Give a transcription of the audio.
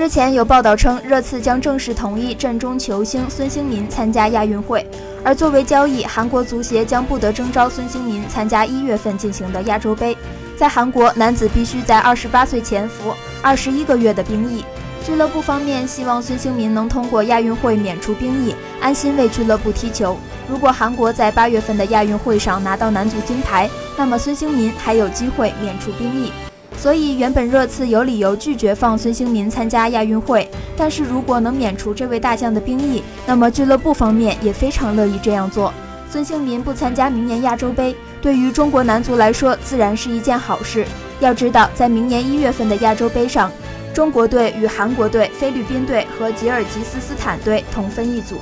日前有报道称，热刺将正式同意阵中球星孙兴民参加亚运会，而作为交易，韩国足协将不得征召孙兴民参加一月份进行的亚洲杯。在韩国，男子必须在二十八岁前服二十一个月的兵役。俱乐部方面希望孙兴民能通过亚运会免除兵役，安心为俱乐部踢球。如果韩国在八月份的亚运会上拿到男足金牌，那么孙兴民还有机会免除兵役。所以，原本热刺有理由拒绝放孙兴民参加亚运会，但是如果能免除这位大将的兵役，那么俱乐部方面也非常乐意这样做。孙兴民不参加明年亚洲杯，对于中国男足来说自然是一件好事。要知道，在明年一月份的亚洲杯上。中国队与韩国队、菲律宾队和吉尔吉斯斯坦队同分一组。